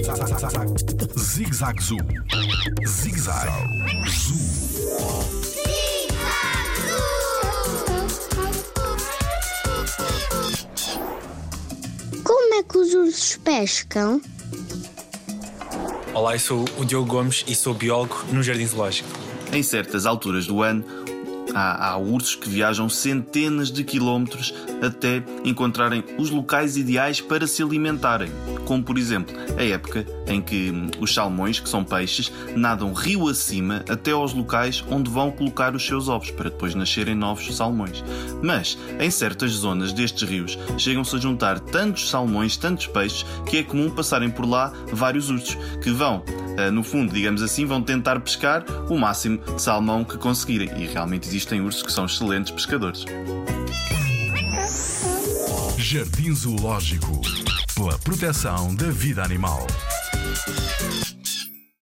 Zig-Zag Zoo. Zig-Zag Zoo. Como é que os ursos pescam? Olá, eu sou o Diogo Gomes e sou biólogo no Jardim Zoológico. Em certas alturas do ano, há, há ursos que viajam centenas de quilómetros até encontrarem os locais ideais para se alimentarem, como por exemplo a época em que os salmões, que são peixes, nadam rio acima até aos locais onde vão colocar os seus ovos para depois nascerem novos salmões. Mas em certas zonas destes rios chegam-se a juntar tantos salmões, tantos peixes, que é comum passarem por lá vários ursos que vão no fundo, digamos assim, vão tentar pescar o máximo de salmão que conseguirem. E realmente existem ursos que são excelentes pescadores. Jardim Zoológico. Pela proteção da vida animal.